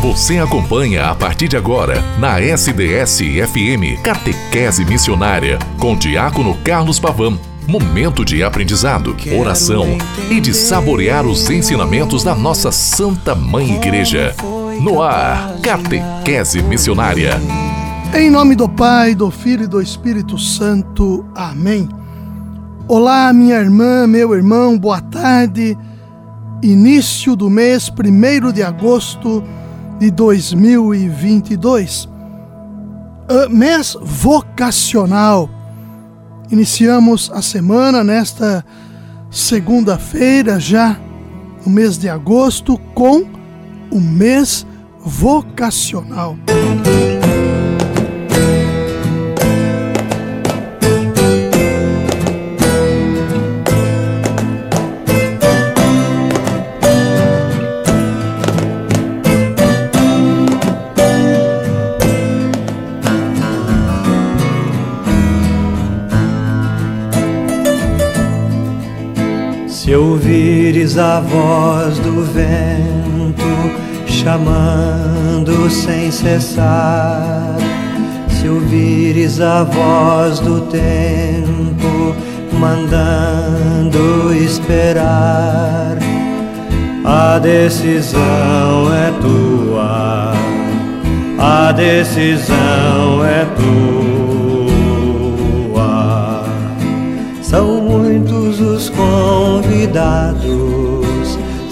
Você acompanha a partir de agora na SDS-FM Catequese Missionária com Diácono Carlos Pavão. Momento de aprendizado, oração e de saborear os ensinamentos da nossa Santa Mãe Igreja. No ar, Catequese Missionária. Em nome do Pai, do Filho e do Espírito Santo. Amém. Olá, minha irmã, meu irmão, boa tarde. Início do mês 1 de agosto de 2022. Uh, mês vocacional. Iniciamos a semana nesta segunda-feira, já no mês de agosto, com o mês vocacional. Se a voz do vento chamando sem cessar, se ouvires a voz do tempo mandando esperar, a decisão é tua, a decisão é tua. São muitos os convidados,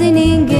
quase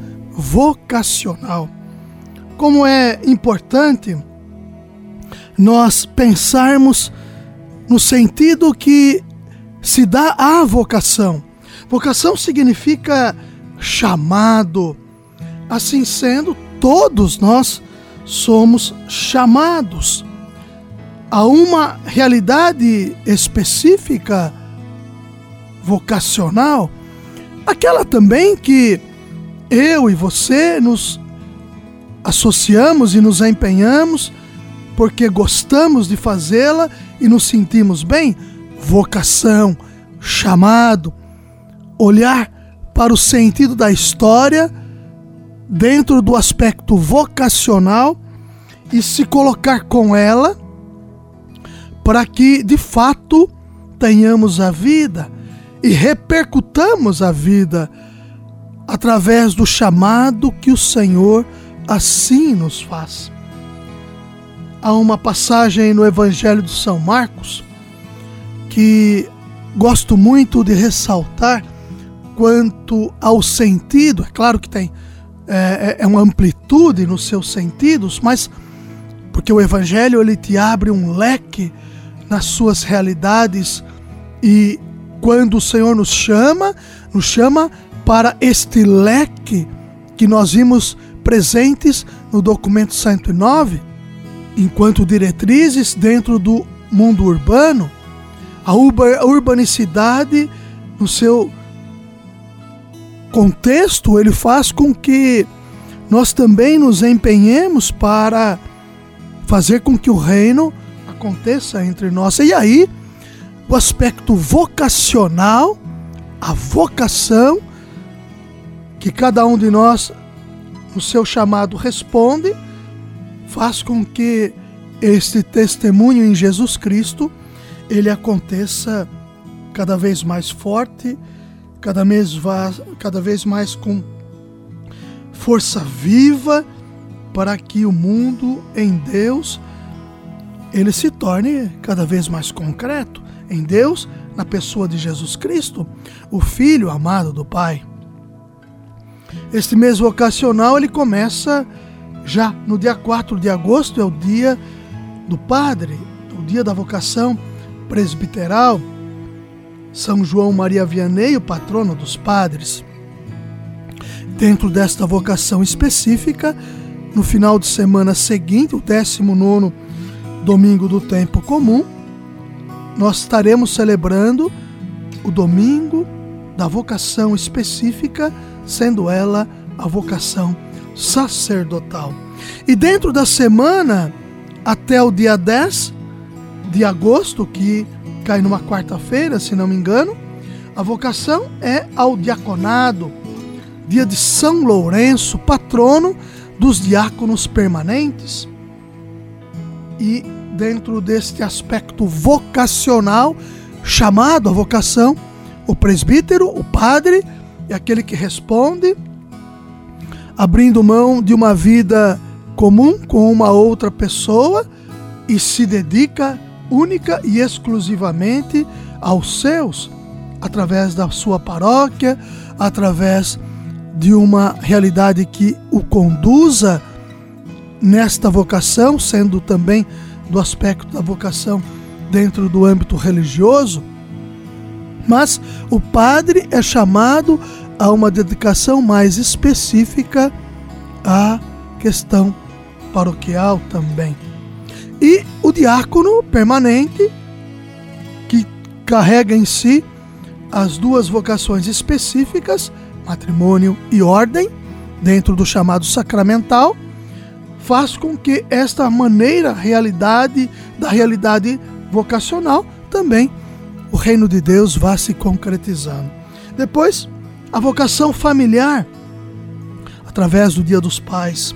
vocacional. Como é importante nós pensarmos no sentido que se dá à vocação. Vocação significa chamado. Assim sendo, todos nós somos chamados a uma realidade específica vocacional, aquela também que eu e você nos associamos e nos empenhamos porque gostamos de fazê-la e nos sentimos bem, vocação, chamado, olhar para o sentido da história dentro do aspecto vocacional e se colocar com ela para que de fato tenhamos a vida e repercutamos a vida através do chamado que o Senhor assim nos faz. Há uma passagem no Evangelho de São Marcos que gosto muito de ressaltar quanto ao sentido. É claro que tem é, é uma amplitude nos seus sentidos, mas porque o Evangelho ele te abre um leque nas suas realidades e quando o Senhor nos chama, nos chama para este leque que nós vimos presentes no documento 109, enquanto diretrizes dentro do mundo urbano, a urbanicidade no seu contexto, ele faz com que nós também nos empenhemos para fazer com que o reino aconteça entre nós. E aí, o aspecto vocacional, a vocação que cada um de nós, no seu chamado, responde, faz com que este testemunho em Jesus Cristo ele aconteça cada vez mais forte, cada vez, cada vez mais com força viva, para que o mundo em Deus ele se torne cada vez mais concreto em Deus, na pessoa de Jesus Cristo, o Filho amado do Pai. Este mês vocacional ele começa já no dia 4 de agosto, é o dia do Padre, o dia da vocação presbiteral. São João Maria Vianney, o patrono dos padres. Dentro desta vocação específica, no final de semana seguinte, o 19 domingo do tempo comum, nós estaremos celebrando o domingo da vocação específica, sendo ela a vocação sacerdotal. E dentro da semana, até o dia 10 de agosto, que cai numa quarta-feira, se não me engano, a vocação é ao diaconado, dia de São Lourenço, patrono dos diáconos permanentes. E dentro deste aspecto vocacional, chamado a vocação, o presbítero, o padre, é aquele que responde, abrindo mão de uma vida comum com uma outra pessoa e se dedica única e exclusivamente aos seus, através da sua paróquia, através de uma realidade que o conduza nesta vocação, sendo também do aspecto da vocação dentro do âmbito religioso, mas o padre é chamado a uma dedicação mais específica à questão paroquial também. E o diácono permanente, que carrega em si as duas vocações específicas, matrimônio e ordem, dentro do chamado sacramental, faz com que esta maneira, realidade da realidade vocacional, também reino de Deus vá se concretizando. Depois, a vocação familiar, através do Dia dos Pais,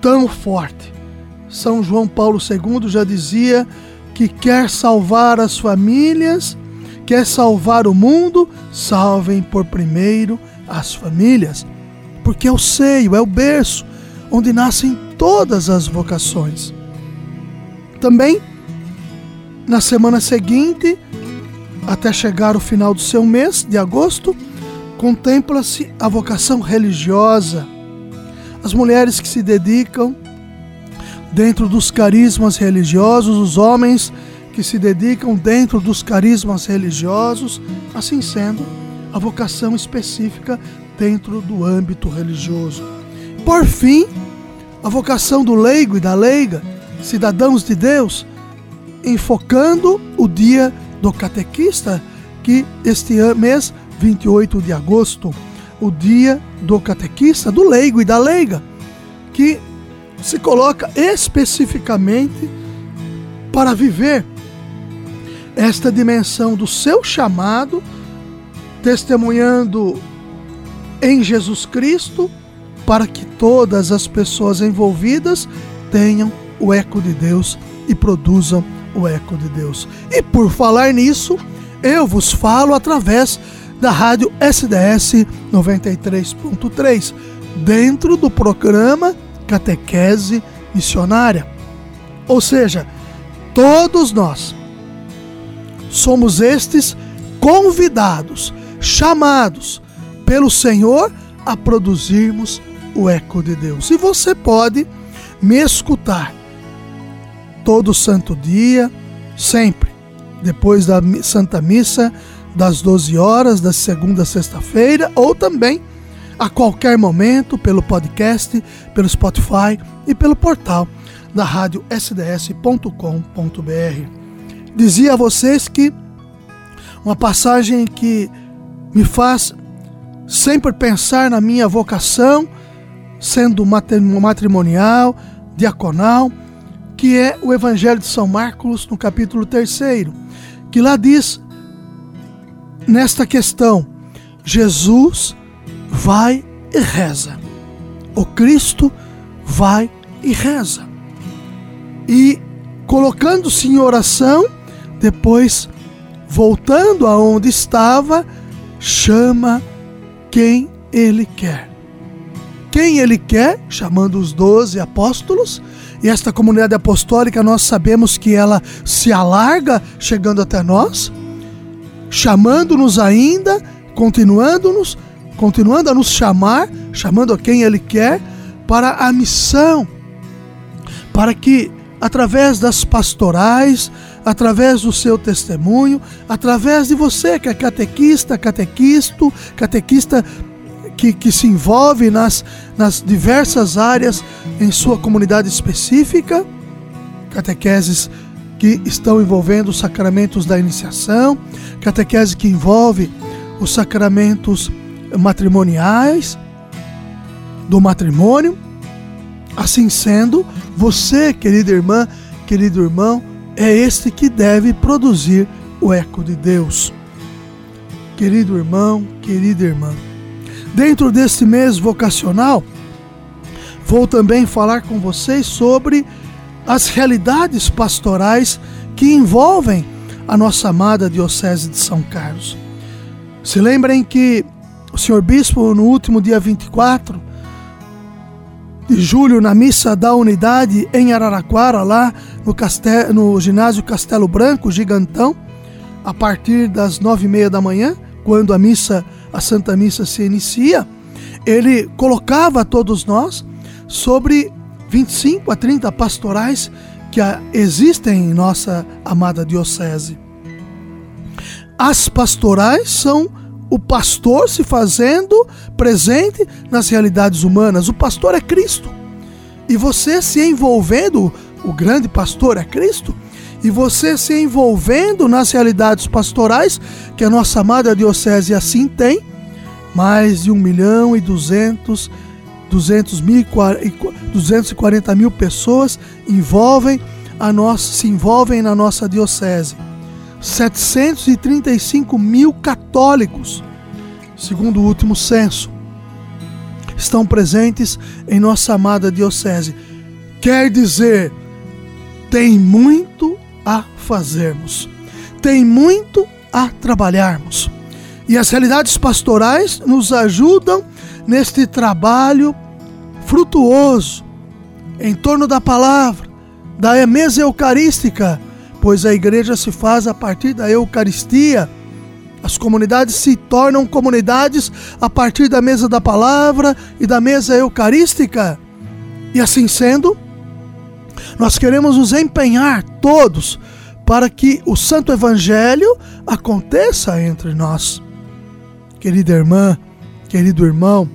tão forte. São João Paulo II já dizia que quer salvar as famílias, quer salvar o mundo, salvem por primeiro as famílias, porque é o seio, é o berço onde nascem todas as vocações. Também, na semana seguinte, até chegar o final do seu mês de agosto, contempla-se a vocação religiosa. As mulheres que se dedicam dentro dos carismas religiosos, os homens que se dedicam dentro dos carismas religiosos, assim sendo, a vocação específica dentro do âmbito religioso. Por fim, a vocação do leigo e da leiga, cidadãos de Deus, enfocando o dia do catequista, que este mês, 28 de agosto, o dia do catequista, do leigo e da leiga, que se coloca especificamente para viver esta dimensão do seu chamado, testemunhando em Jesus Cristo, para que todas as pessoas envolvidas tenham o eco de Deus e produzam o eco de Deus. E por falar nisso, eu vos falo através da rádio SDS 93.3, dentro do programa Catequese Missionária. Ou seja, todos nós somos estes convidados, chamados pelo Senhor a produzirmos o eco de Deus. E você pode me escutar todo santo dia, sempre, depois da Santa Missa, das 12 horas, da segunda a sexta-feira, ou também a qualquer momento pelo podcast, pelo Spotify e pelo portal da rádio sds.com.br. Dizia a vocês que uma passagem que me faz sempre pensar na minha vocação, sendo matrimonial, diaconal, que é o Evangelho de São Marcos, no capítulo 3, que lá diz, nesta questão, Jesus vai e reza. O Cristo vai e reza. E colocando-se em oração, depois voltando aonde estava, chama quem ele quer. Quem ele quer, chamando os doze apóstolos, e esta comunidade apostólica nós sabemos que ela se alarga chegando até nós, chamando-nos ainda, continuando-nos, continuando a nos chamar, chamando a quem ele quer para a missão, para que através das pastorais, através do seu testemunho, através de você que é catequista, catequisto, catequista que, que se envolve nas, nas diversas áreas em sua comunidade específica, catequeses que estão envolvendo os sacramentos da iniciação, catequese que envolve os sacramentos matrimoniais, do matrimônio. Assim sendo, você, querida irmã, querido irmão, é este que deve produzir o eco de Deus. Querido irmão, querida irmã, dentro deste mês vocacional, vou também falar com vocês sobre as realidades pastorais que envolvem a nossa amada Diocese de São Carlos. Se lembrem que o senhor Bispo, no último dia 24, de julho, na missa da unidade em Araraquara, lá no, no ginásio Castelo Branco, gigantão, a partir das nove e meia da manhã, quando a missa, a Santa Missa se inicia, ele colocava a todos nós sobre 25 a 30 pastorais que existem em nossa amada diocese. As pastorais são o pastor se fazendo presente nas realidades humanas. O pastor é Cristo. E você se envolvendo, o grande pastor é Cristo, e você se envolvendo nas realidades pastorais que a nossa amada diocese assim tem, mais de 1 milhão e 200, 200 mil, 240 mil pessoas envolvem a nossa, se envolvem na nossa diocese. 735 mil católicos, segundo o último censo, estão presentes em nossa amada Diocese. Quer dizer, tem muito a fazermos, tem muito a trabalharmos. E as realidades pastorais nos ajudam neste trabalho frutuoso em torno da palavra, da mesa eucarística pois a igreja se faz a partir da Eucaristia. As comunidades se tornam comunidades a partir da mesa da palavra e da mesa eucarística. E assim sendo, nós queremos nos empenhar todos para que o Santo Evangelho aconteça entre nós. Querida irmã, querido irmão,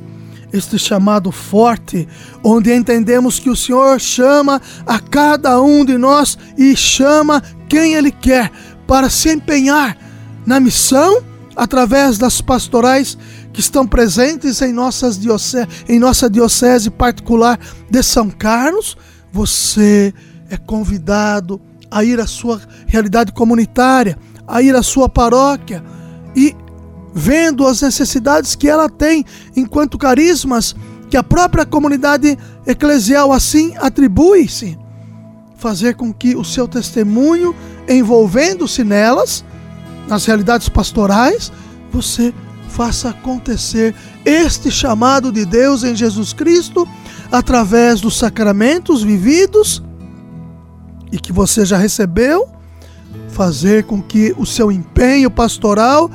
este chamado forte, onde entendemos que o Senhor chama a cada um de nós e chama quem Ele quer para se empenhar na missão através das pastorais que estão presentes em, nossas diocese, em nossa diocese particular de São Carlos. Você é convidado a ir à sua realidade comunitária, a ir à sua paróquia e vendo as necessidades que ela tem enquanto carismas que a própria comunidade eclesial assim atribui-se fazer com que o seu testemunho, envolvendo-se nelas, nas realidades pastorais, você faça acontecer este chamado de Deus em Jesus Cristo através dos sacramentos vividos e que você já recebeu, fazer com que o seu empenho pastoral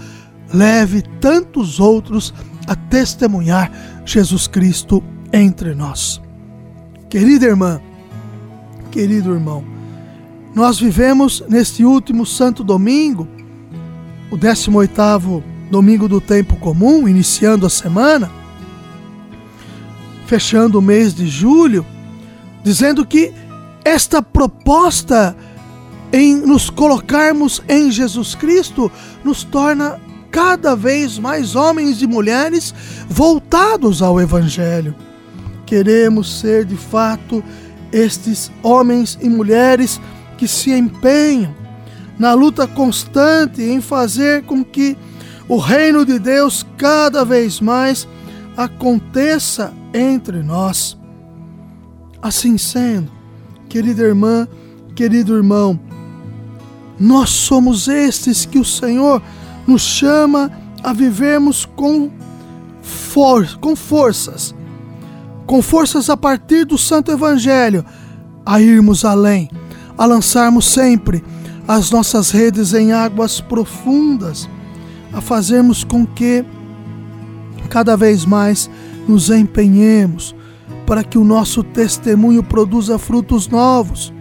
leve tantos outros a testemunhar Jesus Cristo entre nós. Querida irmã, querido irmão, Nós vivemos neste último santo domingo, o 18º domingo do tempo comum, iniciando a semana, fechando o mês de julho, dizendo que esta proposta em nos colocarmos em Jesus Cristo nos torna cada vez mais homens e mulheres voltados ao Evangelho. Queremos ser de fato estes homens e mulheres que se empenham na luta constante em fazer com que o reino de Deus cada vez mais aconteça entre nós. Assim sendo, querida irmã, querido irmão, nós somos estes que o Senhor nos chama a vivermos com, for com forças, com forças a partir do Santo Evangelho, a irmos além, a lançarmos sempre as nossas redes em águas profundas, a fazermos com que cada vez mais nos empenhemos para que o nosso testemunho produza frutos novos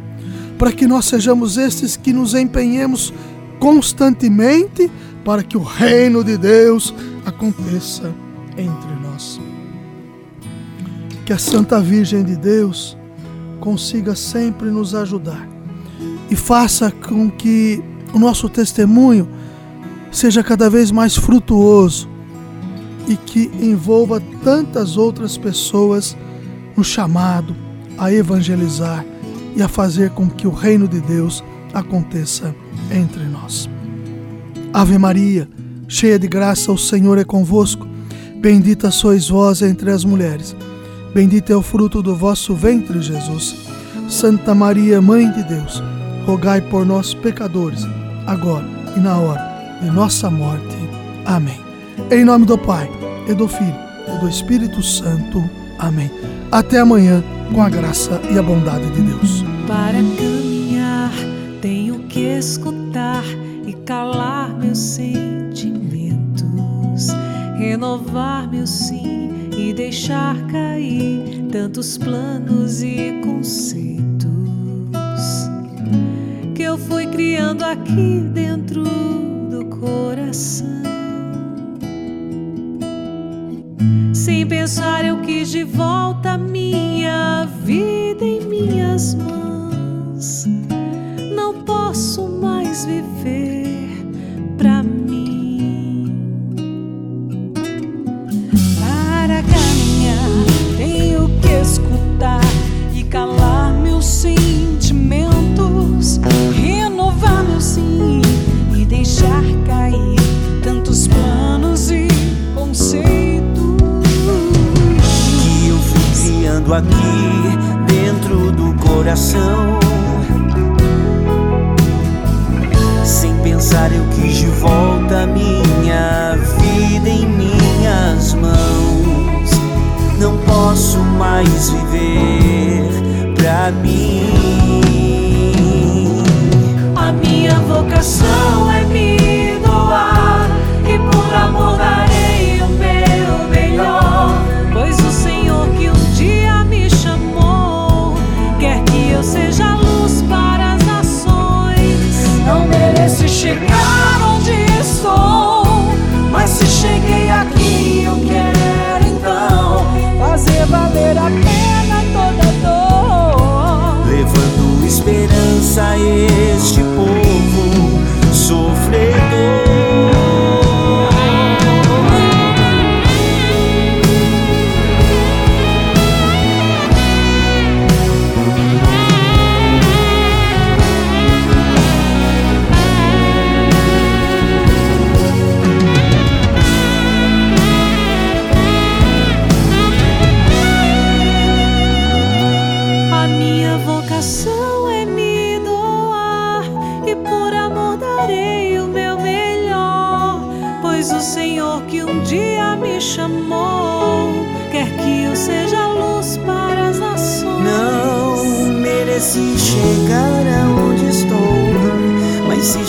para que nós sejamos estes que nos empenhemos constantemente para que o reino de Deus aconteça entre nós. Que a Santa Virgem de Deus consiga sempre nos ajudar e faça com que o nosso testemunho seja cada vez mais frutuoso e que envolva tantas outras pessoas no chamado a evangelizar e a fazer com que o reino de Deus aconteça entre nós. Ave Maria, cheia de graça, o Senhor é convosco. Bendita sois vós entre as mulheres. Bendito é o fruto do vosso ventre, Jesus. Santa Maria, Mãe de Deus, rogai por nós, pecadores, agora e na hora de nossa morte. Amém. Em nome do Pai, e do Filho, e do Espírito Santo. Amém. Até amanhã com a graça e a bondade de Deus. Para caminhar, tenho que escutar e calar meus sentimentos, renovar meu sim e deixar cair tantos planos e conceitos que eu fui criando aqui dentro do coração. Sem pensar, eu quis de volta minha vida em minhas mãos. Não posso mais viver pra mim. Aqui dentro do coração. Sem pensar, eu quis de volta minha vida em minhas mãos. Não posso mais viver pra mim. A minha vocação esperança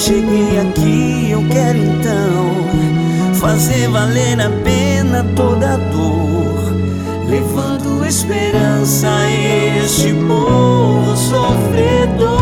cheguei aqui, eu quero então fazer valer a pena toda a dor, levando esperança a este povo sofredor.